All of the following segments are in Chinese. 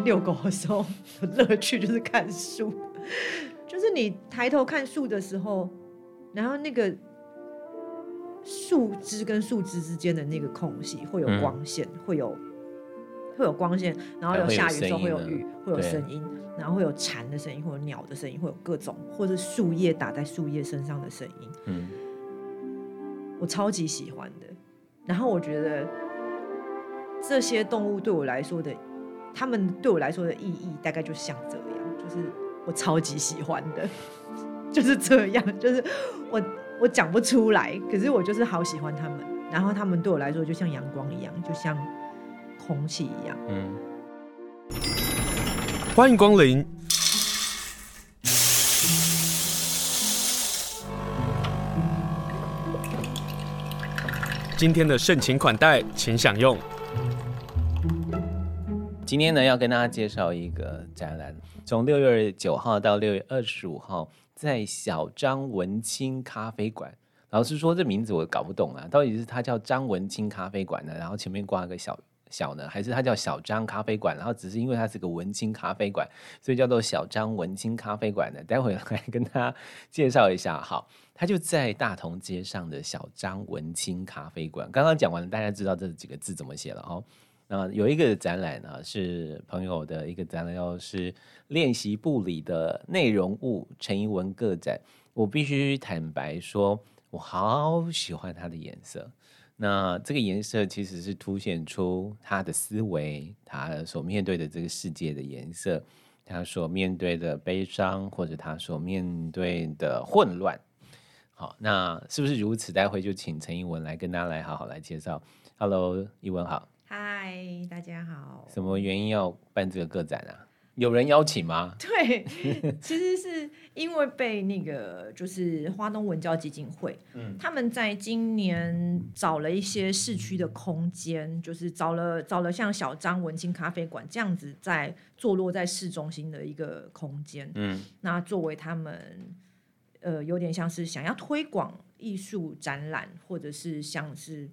遛狗的时候，乐趣就是看树，就是你抬头看树的时候，然后那个树枝跟树枝之间的那个空隙会有光线，嗯、会有会有光线，然后有下雨的时候会有雨，会有声音，然后会有蝉的声音，会有鸟的声音，会有各种或者树叶打在树叶身上的声音。嗯，我超级喜欢的。然后我觉得这些动物对我来说的。他们对我来说的意义大概就像这样，就是我超级喜欢的，就是这样，就是我我讲不出来，可是我就是好喜欢他们。然后他们对我来说就像阳光一样，就像空气一样。嗯。欢迎光临。今天的盛情款待，请享用。今天呢，要跟大家介绍一个展览，从六月九号到六月二十五号，在小张文青咖啡馆。老实说，这名字我搞不懂啊，到底是它叫张文青咖啡馆呢，然后前面挂个小小呢，还是它叫小张咖啡馆？然后只是因为它是个文青咖啡馆，所以叫做小张文青咖啡馆呢？待会来跟大家介绍一下。好，它就在大同街上的小张文青咖啡馆。刚刚讲完了，大家知道这几个字怎么写了哦。那有一个展览呢，是朋友的一个展览，要是练习部里的内容物陈一文个展。我必须坦白说，我好喜欢它的颜色。那这个颜色其实是凸显出他的思维，他所面对的这个世界的颜色，他所面对的悲伤，或者他所面对的混乱。好，那是不是如此？待会就请陈一文来跟大家来好好来介绍。Hello，怡文好。嗨，大家好。什么原因要办这个个展啊？有人邀请吗？对，其实是因为被那个就是花东文教基金会，嗯，他们在今年找了一些市区的空间，就是找了找了像小张文青咖啡馆这样子，在坐落在市中心的一个空间，嗯，那作为他们呃有点像是想要推广艺术展览，或者是像是。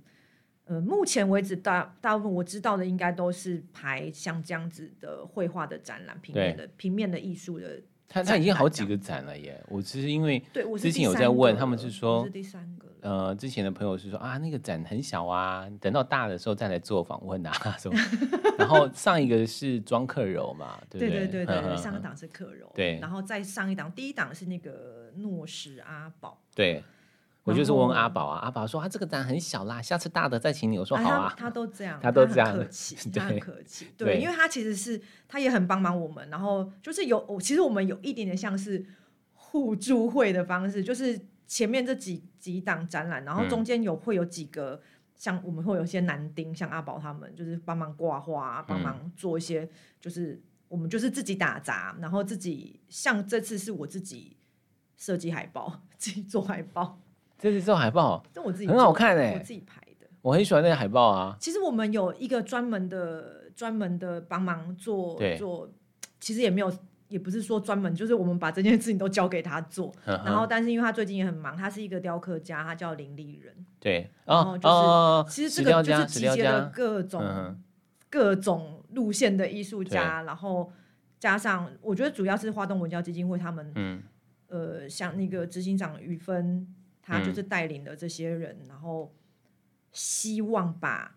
呃，目前为止大大部分我知道的应该都是排像这样子的绘画的展览，平面的平面的艺术的。他他已经好几个展了耶！我其实因为之前有在问他们是说，是第三个。呃，之前的朋友是说啊，那个展很小啊，等到大的时候再来做访问啊什么。然后上一个是庄克柔嘛，对不对？对对对对，上一档是克柔，对，然后再上一档，第一档是那个诺什阿宝，对。我就是问阿宝啊，阿宝说他这个展很小啦，下次大的再请你。我说好啊，他都这样，他都这样，客气，他很客气。对，因为他其实是他也很帮忙我们，然后就是有，其实我们有一点点像是互助会的方式，就是前面这几几档展览，然后中间有会有几个像我们会有一些男丁，像阿宝他们，就是帮忙挂画，帮忙做一些，就是我们就是自己打杂，然后自己像这次是我自己设计海报，自己做海报。这是做海报，这我自己很好看哎，我自己拍的，我很喜欢那个海报啊。其实我们有一个专门的、专门的帮忙做做，其实也没有，也不是说专门，就是我们把这件事情都交给他做。然后，但是因为他最近也很忙，他是一个雕刻家，他叫林立人。对，然后就是、哦、其实这个就是集结了各种各种路线的艺术家，然后加上我觉得主要是花东文教基金会他们，嗯、呃，像那个执行长于芬。他就是带领的这些人，嗯、然后希望把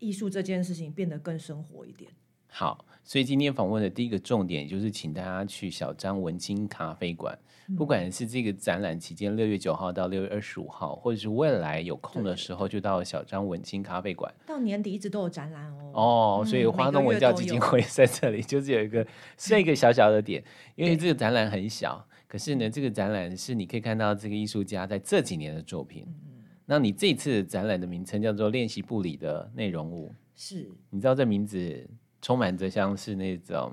艺术这件事情变得更生活一点。好，所以今天访问的第一个重点就是请大家去小张文青咖啡馆，嗯、不管是这个展览期间六月九号到六月二十五号，或者是未来有空的时候就到小张文青咖啡馆。到年底一直都有展览哦。哦，所以花东文教基金会 在这里就是有一个是一个小小的点，因为这个展览很小。可是呢，这个展览是你可以看到这个艺术家在这几年的作品。嗯、那你这次展览的名称叫做《练习部里的内容物》，是你知道这名字充满着像是那种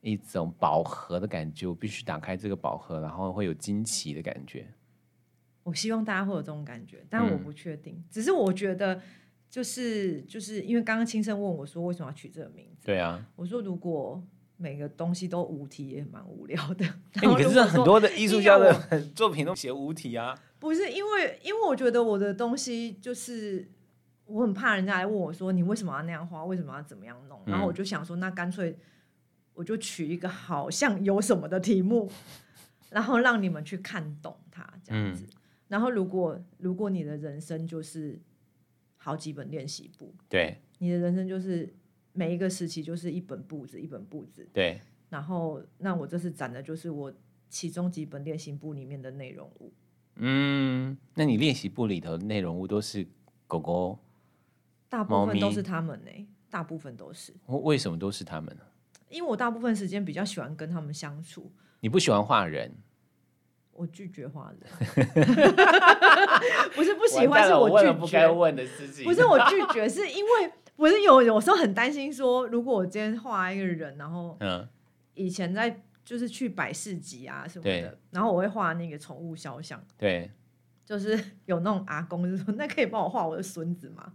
一种饱和的感觉。我必须打开这个饱和，然后会有惊奇的感觉。我希望大家会有这种感觉，但我不确定。嗯、只是我觉得，就是就是因为刚刚青生问我说为什么要取这个名字？对啊，我说如果。每个东西都无题也蛮无聊的。可是很多的艺术家的 作品都写无题啊。不是因为，因为我觉得我的东西就是我很怕人家来问我说，你为什么要那样画？为什么要怎么样弄？然后我就想说，那干脆我就取一个好像有什么的题目，然后让你们去看懂它这样子。然后如果如果你的人生就是好几本练习簿，对，你的人生就是每一个时期就是一本簿子一本簿子，对。然后那我这次展的就是我其中几本练习簿里面的内容物。嗯，那你练习簿里头的内容物都是狗狗？大部分都是他们呢、欸，大部分都是。为什么都是他们呢？因为我大部分时间比较喜欢跟他们相处。你不喜欢画人？我拒绝画人。不是不喜欢，是我拒绝。不该问的事情。不是我拒绝，是因为不是有有时候很担心说，如果我今天画一个人，然后嗯，以前在就是去百事集啊什么的，然后我会画那个宠物肖像，对，就是有那种阿公就说，那可以帮我画我的孙子吗？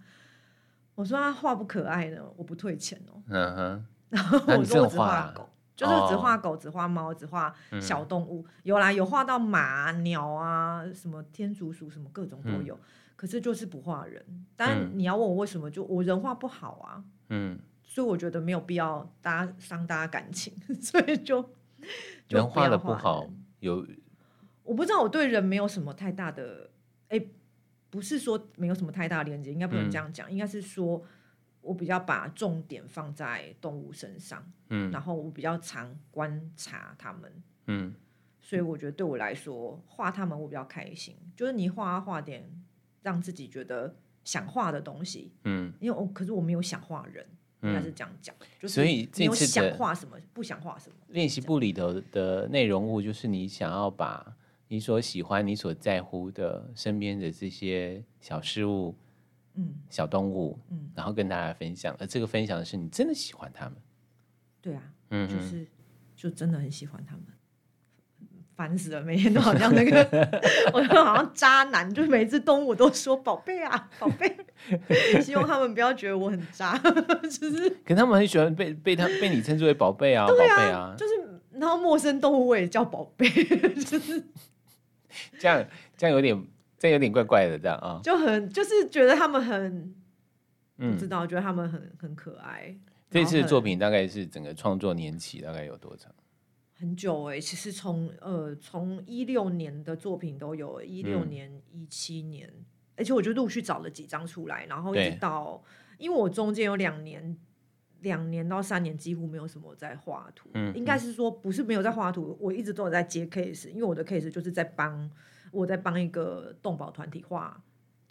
我说他画不可爱呢，我不退钱哦。嗯哼。然后我说我只画狗，就是只画狗、只画猫、只画小动物。有啦，有画到马、鸟啊，什么天竺鼠，什么各种都有。可是就是不画人。但你要问我为什么，就我人画不好啊。嗯。所以我觉得没有必要大家伤大家感情，所以就人画的不好有。我不知道我对人没有什么太大的哎。不是说没有什么太大连接，应该不能这样讲，嗯、应该是说我比较把重点放在动物身上，嗯，然后我比较常观察他们，嗯，所以我觉得对我来说画他们我比较开心，就是你画画点让自己觉得想画的东西，嗯，因为我可是我没有想画人，应该是这样讲，嗯、就是所以没有想画什么，不想画什么。练习簿里头的内容物就是你想要把。你所喜欢、你所在乎的身边的这些小事物，嗯，小动物，嗯，然后跟大家分享。而这个分享的是你真的喜欢他们，对啊，嗯，就是就真的很喜欢他们，烦死了，每天都好像那个，我就好像渣男，就每只动物都说宝贝啊，宝贝，希望他们不要觉得我很渣，就是，可他们很喜欢被被他被你称之为宝贝啊，宝贝啊，啊，就是然后陌生动物我也叫宝贝，就是。这样这样有点，这样有点怪怪的，这样啊，就很就是觉得他们很，嗯，不知道，觉得他们很很可爱。这次的作品大概是整个创作年期大概有多长？很久哎、欸，其实从呃从一六年的作品都有，一六年、一七年，而且我就陆续找了几张出来，然后一直到，因为我中间有两年。两年到三年几乎没有什么在画图，嗯，应该是说不是没有在画图，我一直都有在接 case，因为我的 case 就是在帮我在帮一个动保团体画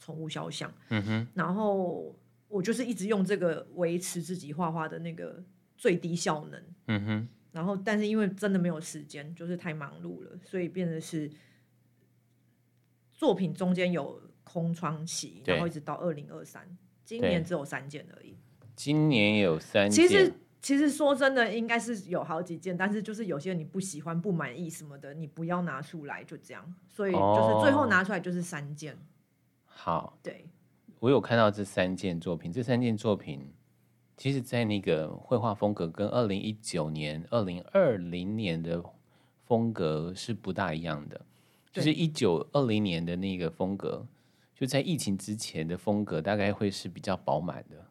宠物肖像，嗯哼，然后我就是一直用这个维持自己画画的那个最低效能，嗯哼，然后但是因为真的没有时间，就是太忙碌了，所以变得是作品中间有空窗期，然后一直到二零二三，今年只有三件而已。今年有三件，其实其实说真的，应该是有好几件，但是就是有些你不喜欢、不满意什么的，你不要拿出来，就这样。所以就是最后拿出来就是三件。哦、好，对，我有看到这三件作品，这三件作品，其实在那个绘画风格跟二零一九年、二零二零年的风格是不大一样的，就是一九二零年的那个风格，就在疫情之前的风格，大概会是比较饱满的。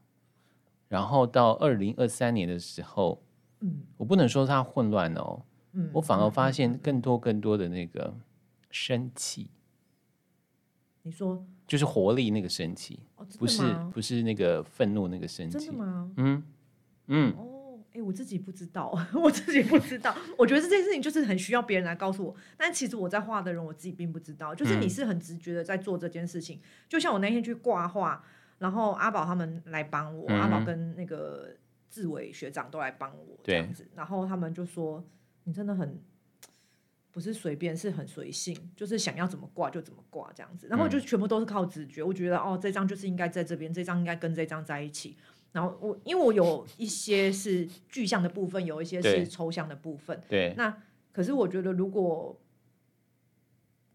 然后到二零二三年的时候，嗯，我不能说它混乱哦，嗯，我反而发现更多更多的那个生气。你说就是活力那个生气，哦，不是不是那个愤怒那个生气，真的吗？嗯嗯哦，哎，我自己不知道，我自己不知道。我觉得这件事情就是很需要别人来告诉我，但其实我在画的人我自己并不知道，就是你是很直觉的在做这件事情。嗯，就像我那天去挂画。然后阿宝他们来帮我，嗯、阿宝跟那个志伟学长都来帮我这样子。对然后他们就说：“你真的很不是随便，是很随性，就是想要怎么挂就怎么挂这样子。”然后就全部都是靠直觉。嗯、我觉得哦，这张就是应该在这边，这张应该跟这张在一起。然后我因为我有一些是具象的部分，有一些是抽象的部分。对。那可是我觉得如果。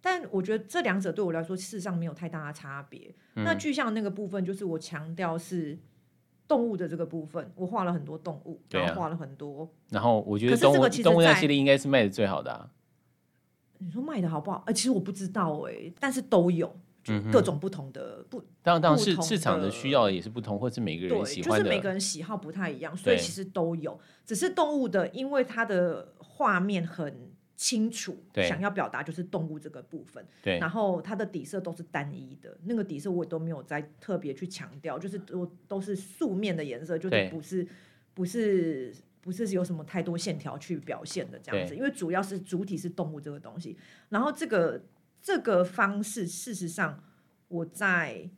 但我觉得这两者对我来说，事实上没有太大的差别。嗯、那具象那个部分，就是我强调是动物的这个部分，我画了很多动物，啊、然后画了很多。然后我觉得动物动物那系列应该是卖的最好的、啊。你说卖的好不好？呃，其实我不知道哎、欸，但是都有，就各种不同的不。当然，当然市市场的需要也是不同，或是每个人喜欢的，就是每个人喜好不太一样，所以其实都有。只是动物的，因为它的画面很清楚，想要表达就是动物这个部分。对，然后它的底色都是单一的，那个底色我也都没有再特别去强调，就是都都是素面的颜色，就是不是不是不是有什么太多线条去表现的这样子，因为主要是主体是动物这个东西。然后这个这个方式，事实上我在。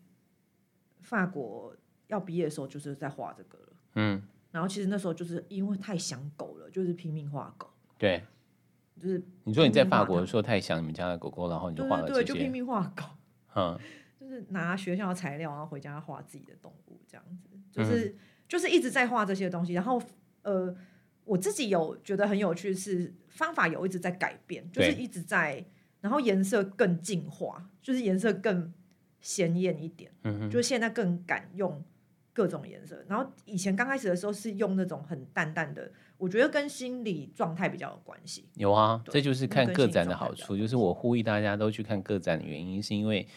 法国要毕业的时候，就是在画这个了。嗯，然后其实那时候就是因为太想狗了，就是拼命画狗。对，就是你说你在法国的时候太想你们家的狗狗，然后你就画了这些。对，对，对，就拼命画狗。嗯，就是拿学校的材料，然后回家画自己的动物，这样子，就是、嗯、就是一直在画这些东西。然后呃，我自己有觉得很有趣，是方法有一直在改变，就是一直在，然后颜色更进化，就是颜色更。鲜艳一点，嗯哼，就是现在更敢用各种颜色。然后以前刚开始的时候是用那种很淡淡的，我觉得跟心理状态比较有关系。有啊，这就是看个展的好处。就是我呼吁大家都去看个展的原因，是因为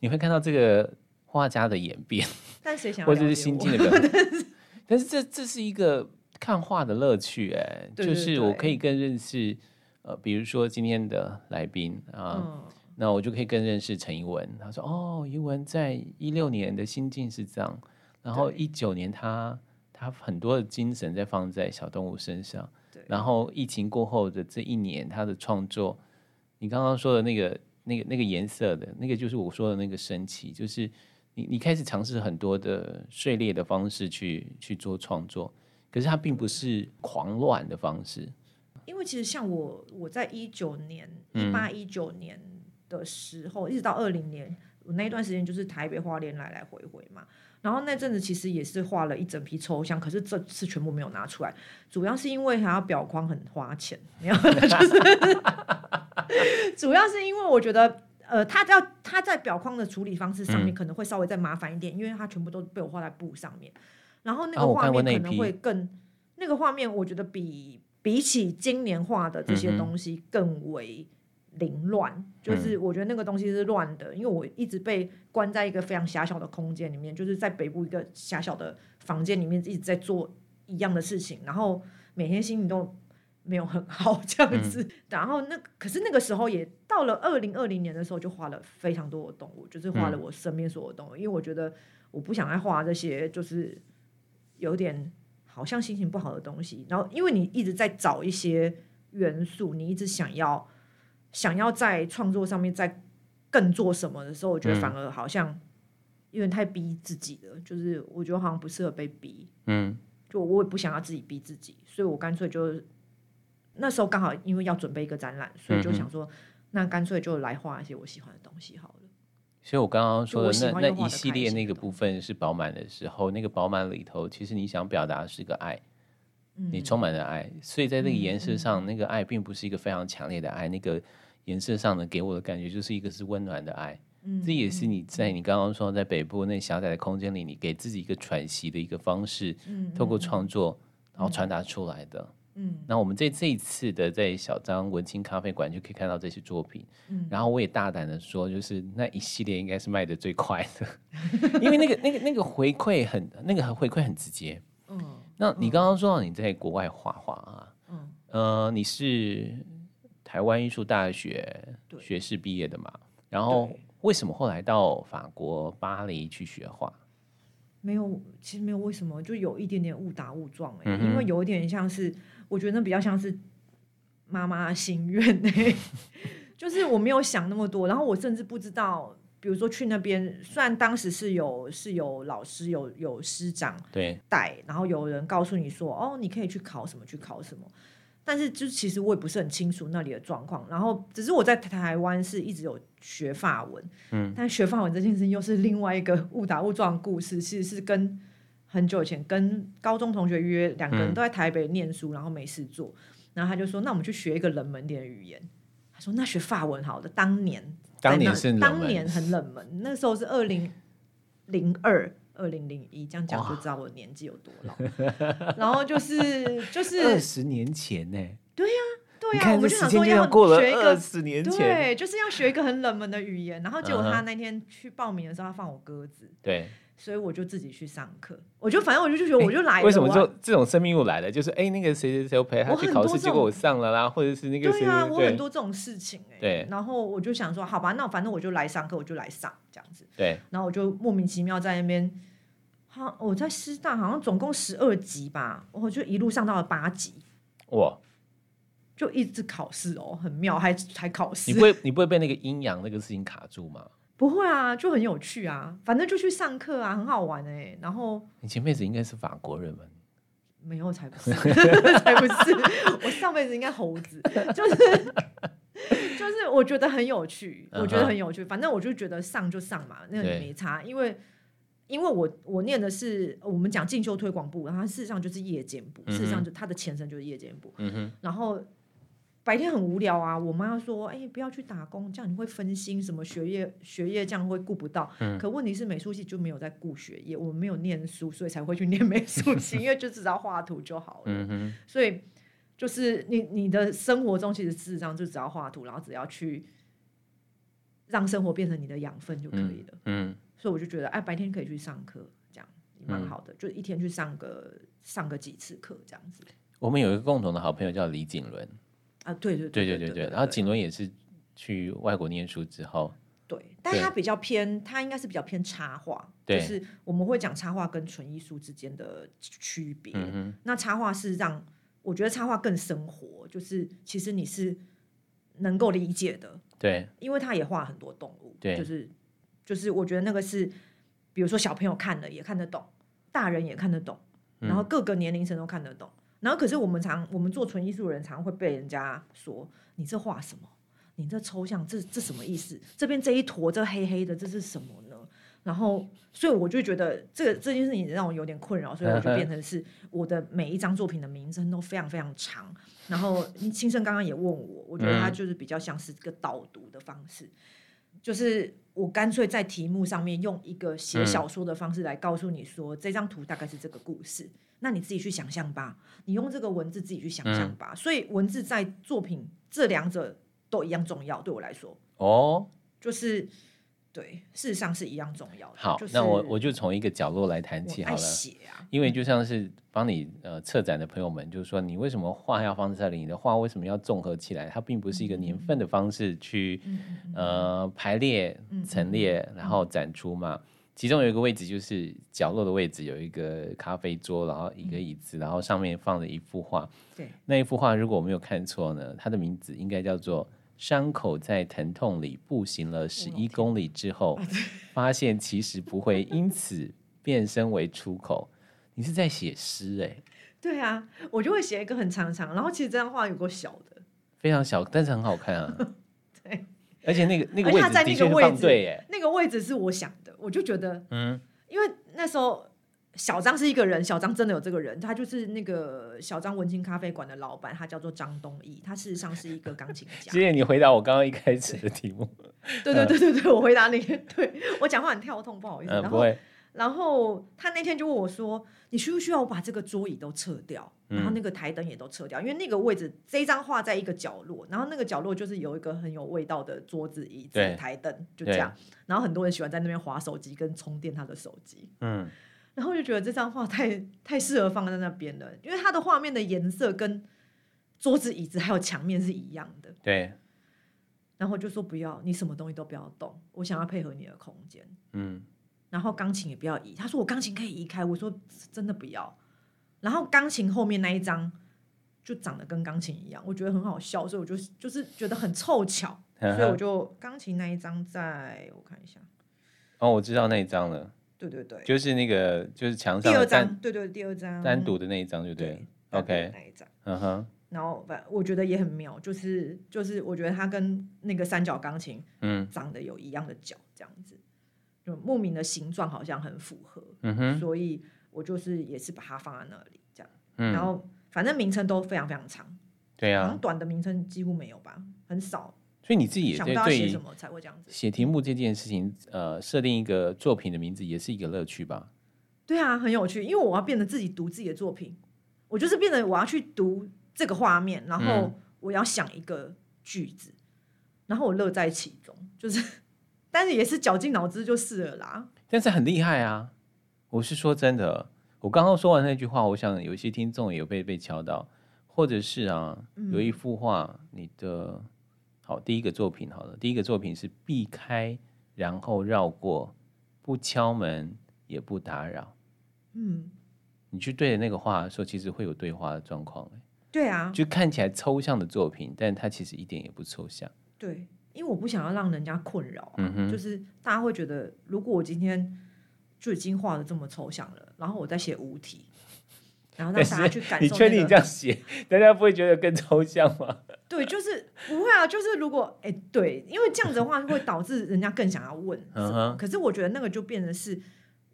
你会看到这个画家的演变，但谁想要或者是心境的表 现。但是这这是一个看画的乐趣，哎，就是我可以更认识，呃，比如说今天的来宾啊。嗯那我就可以更认识陈怡文。他说：“哦，怡文在一六年的心境是这样，然后一九年他他很多的精神在放在小动物身上。对，然后疫情过后的这一年，他的创作，你刚刚说的那个那个那个颜色的那个，就是我说的那个神奇，就是你你开始尝试很多的碎裂的方式去去做创作，可是它并不是狂乱的方式。因为其实像我，我在一九年一八一九年。嗯的时候，一直到二零年，我那一段时间就是台北花莲来来回回嘛。然后那阵子其实也是画了一整批抽象，可是这次全部没有拿出来，主要是因为还要裱框很花钱，主要是因为我觉得，呃，它要他在裱框的处理方式上面可能会稍微再麻烦一点，嗯、因为它全部都被我画在布上面，然后那个画面可能会更，啊、那，那个画面我觉得比比起今年画的这些东西更为。凌乱，就是我觉得那个东西是乱的，嗯，因为我一直被关在一个非常狭小的空间里面，就是在北部一个狭小的房间里面一直在做一样的事情，然后每天心情都没有很好 这样子。嗯，然后那可是那个时候也到了二零二零年的时候，就画了非常多的动物，就是画了我身边所有的动物，嗯，因为我觉得我不想再画这些，就是有点好像心情不好的东西。然后因为你一直在找一些元素，你一直想要。想要在创作上面再更做什么的时候，我觉得反而好像有点太逼自己了。就是我觉得好像不适合被逼，嗯，就我也不想要自己逼自己，所以我干脆就那时候刚好因为要准备一个展览，所以就想说，那干脆就来画一些我喜欢的东西好了。所以我刚刚说的那那一系列那个部分是饱满的时候，那个饱满里头，其实你想表达的是个爱。你充满了爱，所以在这个颜色上，那个爱并不是一个非常强烈的爱。那个颜色上呢，给我的感觉就是一个是温暖的爱。这也是你在你刚刚说在北部那狭窄的空间里，你给自己一个喘息的一个方式，透过创作然后传达出来的。嗯，那我们在这一次的在小张文青咖啡馆就可以看到这些作品。嗯然后我也大胆的说，就是那一系列应该是卖的最快的，因为那个那个那个回馈很那个回馈很直接。嗯那你刚刚说到你在国外画画啊，嗯，呃，你是台湾艺术大学学士毕业的嘛？然后为什么后来到法国巴黎去学画？没有，其实没有为什么，就有一点点误打误撞哎、欸嗯，因为有一点像是，我觉得那比较像是妈妈心愿哎，就是我没有想那么多，然后我甚至不知道。比如说去那边，虽然当时是有是有老师有有师长对带，然后有人告诉你说哦，你可以去考什么去考什么，但是就其实我也不是很清楚那里的状况。然后只是我在台湾是一直有学法文，嗯，但学法文这件事又是另外一个误打误撞的故事，其实是跟很久以前跟高中同学约，两个人都在台北念书，然后没事做，然后他就说，那我们去学一个冷门点的语言。他说那学法文好的，当年。当年是当年很冷门，那时候是二零零二、二零零一，这样讲就知道我年纪有多老。然后就是 就是二十年前呢，对呀、啊，对呀、啊，我们就想说要过了学一个二十年前，对，就是要学一个很冷门的语言。然后结果他那天去报名的时候，他放我鸽子，对，所以我就自己去上课。我就反正我就就觉得我就来了。为什么就这种生命又来了？就是哎，那个谁谁谁陪他去考试，结果我上了啦，或者是那个谁。对啊，我很多这种事情哎。对。然后我就想说，好吧，那反正我就来上课，我就来上这样子。对。然后我就莫名其妙在那边，好，我在师大好像总共十二级吧，我就一路上到了八级。哇。就一直考试哦，很妙，还还考试。你不会，你不会被那个阴阳那个事情卡住吗？不会啊，就很有趣啊，反正就去上课啊，很好玩哎、欸。然后你前辈子应该是法国人吧？没有，才不是，才不是。我上辈子应该猴子，就是 就是，我觉得很有趣，我觉得很有趣。反正我就觉得上就上嘛，那个也没差，因为因为我我念的是我们讲进修推广部，然后事实上就是夜间部，嗯、事实上就它的前身就是夜间部。然后。白天很无聊啊，我妈说：“哎、欸，不要去打工，这样你会分心，什么学业学业这样会顾不到。嗯”可问题是美术系就没有在顾学业，我们没有念书，所以才会去念美术系，因为就只要画图就好了。嗯、所以就是你你的生活中其实事实上就只要画图，然后只要去让生活变成你的养分就可以了。嗯，嗯所以我就觉得，哎，白天可以去上课，这样蛮好的，嗯、就一天去上个上个几次课这样子。我们有一个共同的好朋友叫李景伦。啊，对对对对对对，然后景伦也是去外国念书之后，对，但他比较偏，他应该是比较偏插画，就是我们会讲插画跟纯艺术之间的区别。那插画是让我觉得插画更生活，就是其实你是能够理解的，对，因为他也画很多动物，对，就是就是我觉得那个是，比如说小朋友看了也看得懂，大人也看得懂，然后各个年龄层都看得懂。然后，可是我们常我们做纯艺术的人，常会被人家说：“你这画什么？你这抽象，这这什么意思？这边这一坨这黑黑的，这是什么呢？”然后，所以我就觉得这个这件事情让我有点困扰，所以我就变成是我的每一张作品的名称都非常非常长。然后，清盛刚刚也问我，我觉得他就是比较像是一个导读的方式，就是我干脆在题目上面用一个写小说的方式来告诉你说，这张图大概是这个故事。那你自己去想象吧，你用这个文字自己去想象吧。嗯、所以文字在作品这两者都一样重要，对我来说。哦，就是对，事实上是一样重要的。好，就是、那我我就从一个角落来谈起好了。写啊，因为就像是帮你呃策展的朋友们，就是说你为什么画要放在这里？你的画为什么要综合起来？它并不是一个年份的方式去、嗯、呃排列陈列，然后展出嘛。其中有一个位置，就是角落的位置，有一个咖啡桌，然后一个椅子，然后上面放着一幅画。对，那一幅画如果我没有看错呢，它的名字应该叫做“伤口在疼痛里步行了十一公里之后，发现其实不会因此变身为出口”。你是在写诗哎？对啊，我就会写一个很长长，然后其实这张画有够小的，非常小，但是很好看啊。对。而且那个那个位置的确放对耶，那个位置是我想的，我就觉得，嗯，因为那时候小张是一个人，小张真的有这个人，他就是那个小张文青咖啡馆的老板，他叫做张东义，他事实上是一个钢琴家。谢谢你回答我刚刚一开始的题目。对对对对对，我回答你，对我讲话很跳痛，不好意思。然后然后他那天就问我说：“你需不需要我把这个桌椅都撤掉，然后那个台灯也都撤掉？因为那个位置这张画在一个角落，然后那个角落就是有一个很有味道的桌子、椅子、台灯，就这样。然后很多人喜欢在那边划手机跟充电他的手机。嗯，然后我就觉得这张画太太适合放在那边了，因为它的画面的颜色跟桌子、椅子还有墙面是一样的。对。然后就说不要，你什么东西都不要动，我想要配合你的空间。嗯。然后钢琴也不要移，他说我钢琴可以移开，我说真的不要。然后钢琴后面那一张就长得跟钢琴一样，我觉得很好笑，所以我就就是觉得很凑巧，所以我就钢琴那一张在我看一下。哦，我知道那一张了。对对对，就是那个就是墙上第二张，对对第二张单独的那一张就对，对。OK，那一张，嗯哼。然后反我觉得也很妙，就是就是我觉得它跟那个三角钢琴嗯长得有一样的角这样子。就莫名的形状好像很符合，嗯哼，所以我就是也是把它放在那里这样，嗯，然后反正名称都非常非常长，对啊，短的名称几乎没有吧，很少。所以你自己也想不到写什么才会这样子写题目这件事情，呃，设定一个作品的名字也是一个乐趣吧？对啊，很有趣，因为我要变得自己读自己的作品，我就是变得我要去读这个画面，然后我要想一个句子，然后我乐在其中，就是，但是也是绞尽脑汁就是了啦。但是很厉害啊！我是说真的，我刚刚说完那句话，我想有些听众也有被被敲到，或者是啊，有一幅画，你的好第一个作品好了，第一个作品是避开，然后绕过，不敲门也不打扰。嗯，你去对着那个画的时候，其实会有对话的状况。对啊，就看起来抽象的作品，但它其实一点也不抽象。对。因为我不想要让人家困扰、啊嗯，就是大家会觉得，如果我今天就已经画的这么抽象了，然后我再写无题，然后让大家去感受、那个，你确定你这样写，大家不会觉得更抽象吗？对，就是不会啊，就是如果哎，对，因为这样子的话会导致人家更想要问、嗯。可是我觉得那个就变成是，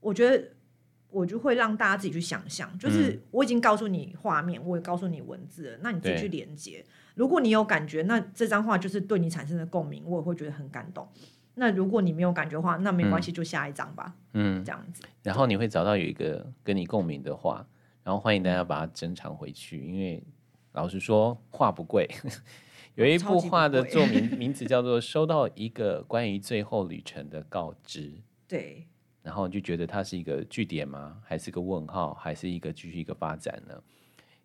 我觉得我就会让大家自己去想象，就是我已经告诉你画面，我也告诉你文字了，那你自己去连接。如果你有感觉，那这张画就是对你产生的共鸣，我也会觉得很感动。那如果你没有感觉的话，那没关系，就下一张吧。嗯，这样子。然后你会找到有一个跟你共鸣的画，然后欢迎大家把它珍藏回去。因为老实说，画不贵。有一部画的作名 名字叫做《收到一个关于最后旅程的告知》。对。然后就觉得它是一个句点吗？还是个问号？还是一个继续一个发展呢？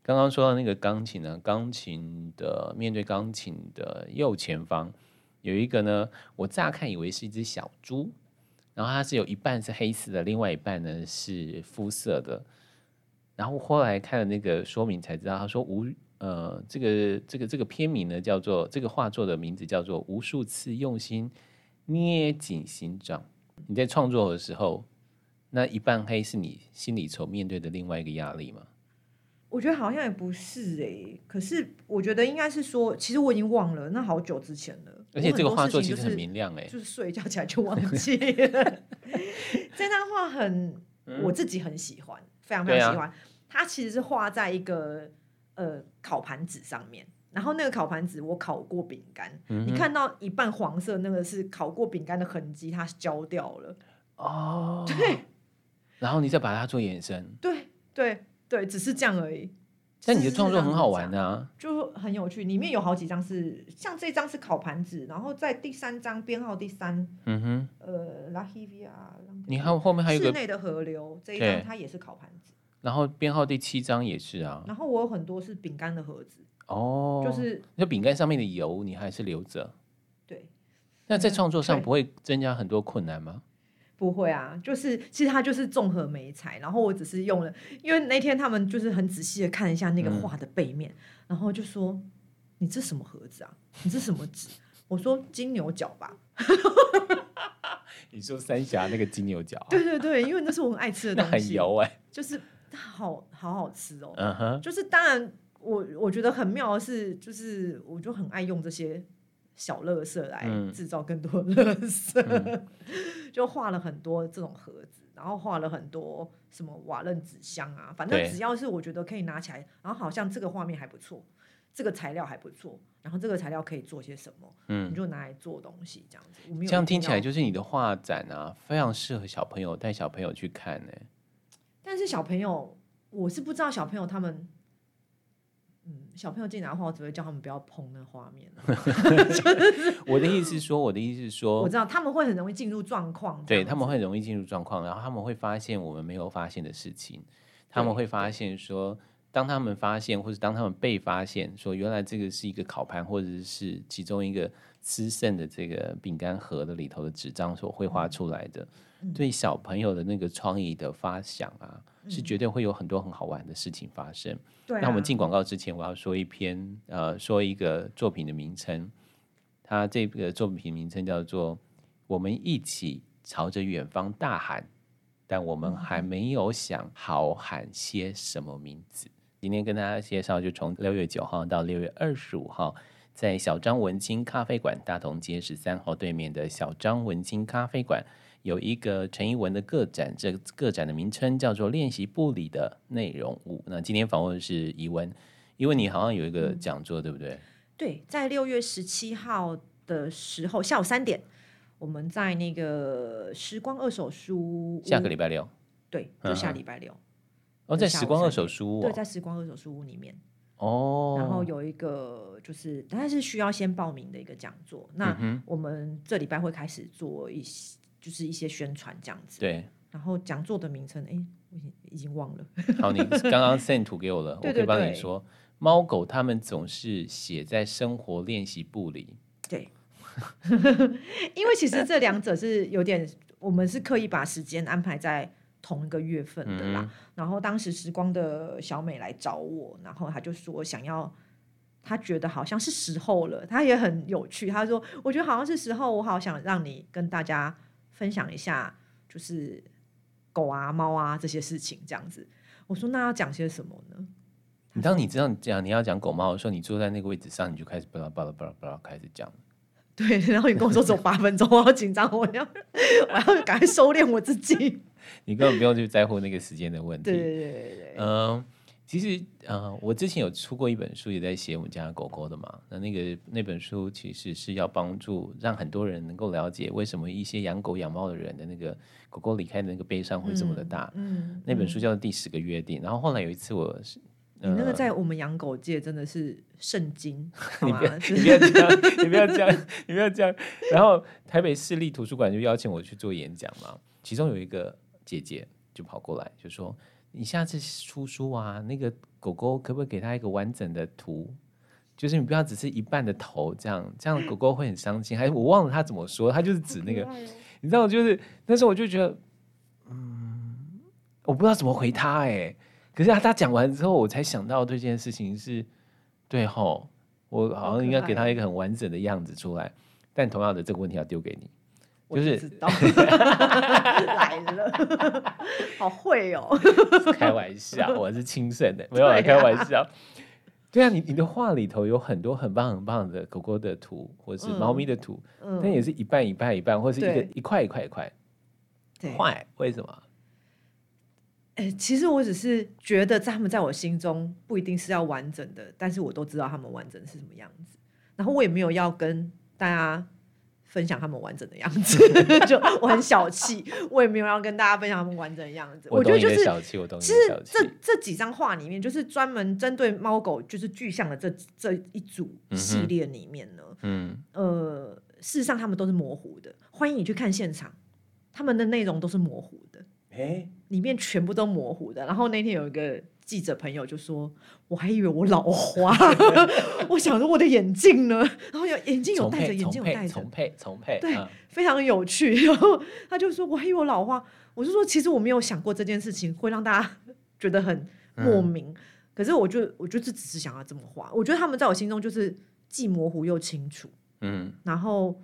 刚刚说到那个钢琴呢，钢琴的面对钢琴的右前方有一个呢，我乍看以为是一只小猪，然后它是有一半是黑色的，另外一半呢是肤色的。然后后来看了那个说明才知道，他说无呃这个这个这个片名呢叫做这个画作的名字叫做无数次用心捏紧心脏。你在创作的时候，那一半黑是你心里所面对的另外一个压力吗？我觉得好像也不是哎、欸，可是我觉得应该是说，其实我已经忘了，那好久之前了。而且这个画作其实很明亮哎、欸，就是睡一觉起来就忘 记了。这张画很、嗯，我自己很喜欢，非常非常喜欢。啊、它其实是画在一个呃烤盘纸上面，然后那个烤盘子我烤过饼干、嗯，你看到一半黄色那个是烤过饼干的痕迹，它焦掉了。哦，对。然后你再把它做延伸。对对。对，只是这样而已。但你的创作很好玩啊，就很有趣。里面有好几张是，像这张是烤盘子，然后在第三张编号第三，嗯哼，呃，拉希维亚。你看后面还有个室内的河流，这一张它也是烤盘子。然后编号第七张也是啊。然后我有很多是饼干的盒子，哦，就是那饼干上面的油你还是留着。对。那在创作上不会增加很多困难吗？不会啊，就是其实它就是综合媒材，然后我只是用了，因为那天他们就是很仔细的看一下那个画的背面，嗯，然后就说：“你这什么盒子啊？你这什么纸？”我说：“金牛角吧。”你说三峡那个金牛角？对对对，因为那是我很爱吃的 东西，很油哎，欸，就是好好好吃哦。嗯哼，就是当然我我觉得很妙的是，就是我就很爱用这些。小乐色来制造更多乐色，嗯、就画了很多这种盒子，然后画了很多什么瓦楞纸箱啊，反正只要是我觉得可以拿起来，然后好像这个画面还不错，这个材料还不错，然后这个材料可以做些什么，嗯，你就拿来做东西这样子。我这样听起来就是你的画展啊，非常适合小朋友带小朋友去看呢。但是小朋友，我是不知道小朋友他们。嗯，小朋友进来的话，我只会叫他们不要碰那画面。我的意思是说，我的意思是说，我知道他们会很容易进入状况，对，他们会很容易进入状况，然后他们会发现我们没有发现的事情，他们会发现说，当他们发现或者当他们被发现说，原来这个是一个烤盘，或者是其中一个吃剩的这个饼干盒的里头的纸张所绘画出来的。嗯对小朋友的那个创意的发想啊，是绝对会有很多很好玩的事情发生。那我们进广告之前，我要说一篇呃，说一个作品的名称。它这个作品名称叫做《我们一起朝着远方大喊》，但我们还没有想好喊些什么名字。今天跟大家介绍，就从六月九号到六月二十五号，在小张文青咖啡馆，大同街十三号对面的小张文青咖啡馆。有一个陈怡文的个展，这个个展的名称叫做《练习部里的内容物》。那今天访问的是怡文，怡文你好像有一个讲座，嗯、对不对？对，在六月十七号的时候下午三点，我们在那个时光二手书屋。下个礼拜六。对，就下礼拜六。哦，在时光二手书屋。对，在时光二手书屋里面。哦，然后有一个就是，但是需要先报名的一个讲座。那我们这礼拜会开始做一些，就是一些宣传这样子。对。然后讲座的名称，哎，我已经已经忘了。好，你刚刚 send 图给我了，对对对，我可以帮你说。猫狗他们总是写在生活练习簿里。对。因为其实这两者是有点，我们是刻意把时间安排在同一个月份的啦。嗯、然后当时时光的小美来找我，然后她就说想要，他觉得好像是时候了。他也很有趣，他说我觉得好像是时候，我好想让你跟大家分享一下，就是狗啊、猫啊这些事情这样子。我说那要讲些什么呢？你当你知道你讲你要讲狗猫的时候，你坐在那个位置上，你就开始巴拉巴拉巴拉巴拉开始讲。对，然后你跟我说走八分钟，我好紧张，我要我要赶快收敛我自己。你根本不用去在乎那个时间的问题。对对对对嗯、呃，其实呃，我之前有出过一本书，也在写我们家狗狗的嘛。那那个那本书其实是要帮助让很多人能够了解为什么一些养狗养猫的人的那个狗狗离开的那个悲伤会这么的大。嗯，嗯那本书叫做《第十个约定》。然后后来有一次我是。你那个在我们养狗界真的是圣经，你不要你不要这样，你不要这样，你不要这样。然后台北市立图书馆就邀请我去做演讲嘛，其中有一个姐姐就跑过来就说：“你下次出书啊，那个狗狗可不可以给他一个完整的图？就是你不要只是一半的头这样，这样狗狗会很伤心。”还是我忘了他怎么说，他就是指那个，哦、你知道，就是那时候我就觉得，嗯，我不知道怎么回他哎、欸。可是他他讲完之后，我才想到这件事情是，对吼，我好像应该给他一个很完整的样子出来。但同样的这个问题要丢给你，就是知道 来了，好会哦，开玩笑，我是亲生的，没有来开玩笑。对啊，你你的画里头有很多很棒很棒的狗狗的图，或者是猫咪的图，嗯、但也是一半一半一半，或是一个一块一块一块，对，坏为什么？欸、其实我只是觉得，在他们在我心中不一定是要完整的，但是我都知道他们完整是什么样子。然后我也没有要跟大家分享他们完整的样子，就我很小气，我也没有要跟大家分享他们完整的样子。我，我觉得就是小气，我懂。其实这这几张画里面，就是专门针对猫狗就是具象的这这一组系列里面呢，嗯，呃，事实上他们都是模糊的。欢迎你去看现场，他们的内容都是模糊的。哎，里面全部都模糊的。然后那天有一个记者朋友就说：“我还以为我老花，我想着我的眼镜呢？然后有眼镜有戴着，眼镜有戴着，重配重配，对，非常有趣。然后他就说：我还以为我老花，我就说其实我没有想过这件事情会让大家觉得很莫名。可是我就我就只是想要这么画。我觉得他们在我心中就是既模糊又清楚。嗯，然后。”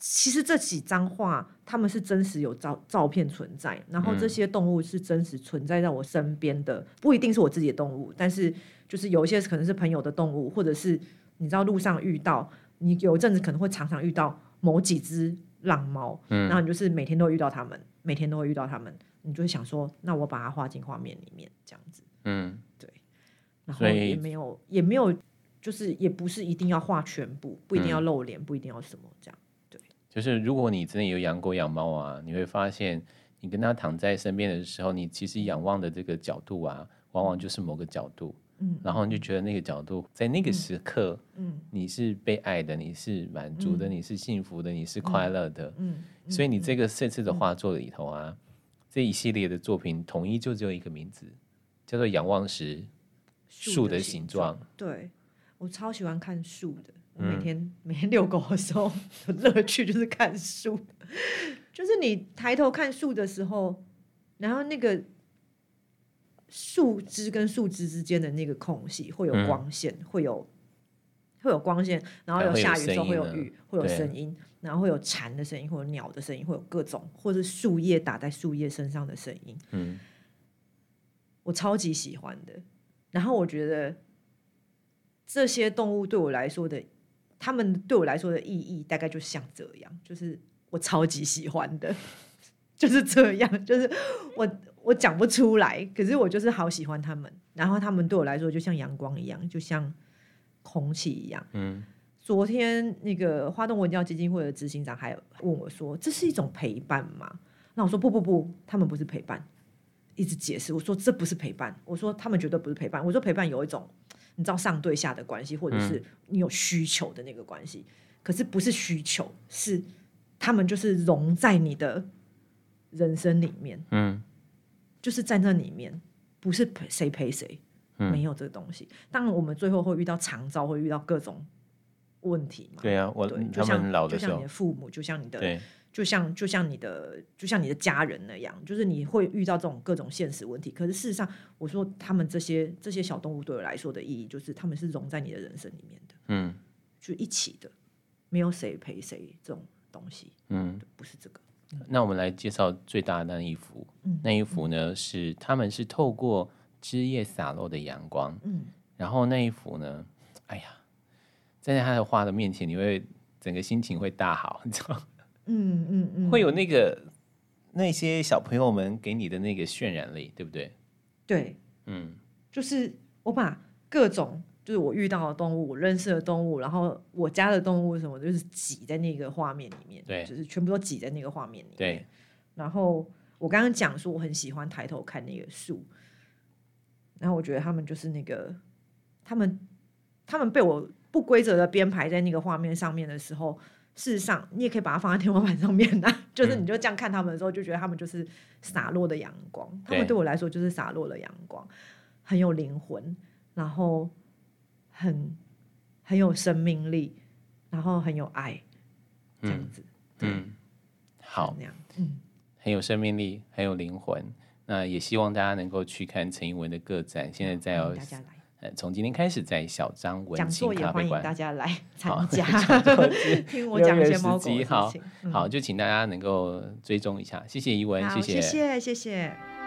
其实这几张画，他们是真实有照照片存在，然后这些动物是真实存在在我身边的，不一定是我自己的动物，但是就是有一些可能是朋友的动物，或者是你知道路上遇到，你有一阵子可能会常常遇到某几只浪猫，嗯，然后你就是每天都会遇到它们，每天都会遇到它们，你就会想说，那我把它画进画面里面，这样子，嗯，对，然后也没有也没有，就是也不是一定要画全部，不一定要露脸，不一定要什么这样。就是如果你真的有养狗养猫啊，你会发现，你跟它躺在身边的时候，你其实仰望的这个角度啊，往往就是某个角度，嗯，然后你就觉得那个角度在那个时刻，嗯，你是被爱的，你是满足的，你是幸福的，你是快乐的，嗯，所以你这个这次的画作里头啊，这一系列的作品统一就只有一个名字，叫做仰望时树的形状。对，我超喜欢看树的。我每天、嗯、每天遛狗的时候，乐趣就是看树，就是你抬头看树的时候，然后那个树枝跟树枝之间的那个空隙会有光线，嗯、会有会有光线，然后有下雨的时候会有雨，会有声音，然后会有蝉的声音，或者鸟的声音，会有各种，或者树叶打在树叶身上的声音。嗯，我超级喜欢的。然后我觉得这些动物对我来说的。他们对我来说的意义大概就像这样，就是我超级喜欢的，就是这样，就是我我讲不出来，可是我就是好喜欢他们。然后他们对我来说就像阳光一样，就像空气一样。嗯，昨天那个花东文教基金会的执行长还问我说：“这是一种陪伴吗？”那我说：“不不不，他们不是陪伴，一直解释，我说这不是陪伴，我说他们绝对不是陪伴，我说陪伴有一种你知道上对下的关系，或者是你有需求的那个关系，嗯、可是不是需求，是他们就是融在你的人生里面，嗯，就是在那里面，不是陪谁陪谁，嗯、没有这个东西。当然，我们最后会遇到长招，会遇到各种问题嘛。对啊，我对就像就像你的父母，就像你的。就像就像你的就像你的家人那样，就是你会遇到这种各种现实问题。可是事实上，我说他们这些这些小动物对我来说的意义，就是他们是融在你的人生里面的，嗯，就一起的，没有谁陪谁这种东西，嗯，不是这个。那我们来介绍最大的那一幅，嗯、那一幅呢是他们是透过枝叶洒落的阳光，嗯，然后那一幅呢，哎呀，站在他的画的面前，你会整个心情会大好，你知道。嗯 嗯嗯，嗯会有那个那些小朋友们给你的那个渲染力，对不对？对，嗯，就是我把各种就是我遇到的动物，我认识的动物，然后我家的动物什么，就是挤在那个画面里面，对，就是全部都挤在那个画面里面。对，然后我刚刚讲说我很喜欢抬头看那个树，然后我觉得他们就是那个他们他们被我不规则的编排在那个画面上面的时候。事实上，你也可以把它放在天花板上面啊，就是你就这样看他们的时候，就觉得他们就是洒落的阳光。他们对我来说就是洒落的阳光，很有灵魂，然后很很有生命力，然后很有爱，这样子。嗯，好，嗯，很有生命力，很有灵魂。那也希望大家能够去看陈怡文的个展。现在在要。从今天开始，在小张文青咖啡馆，大家来参加，听我讲一些猫狗的事情。好，就请大家能够追踪一下，谢谢怡文，谢谢，谢谢，谢谢。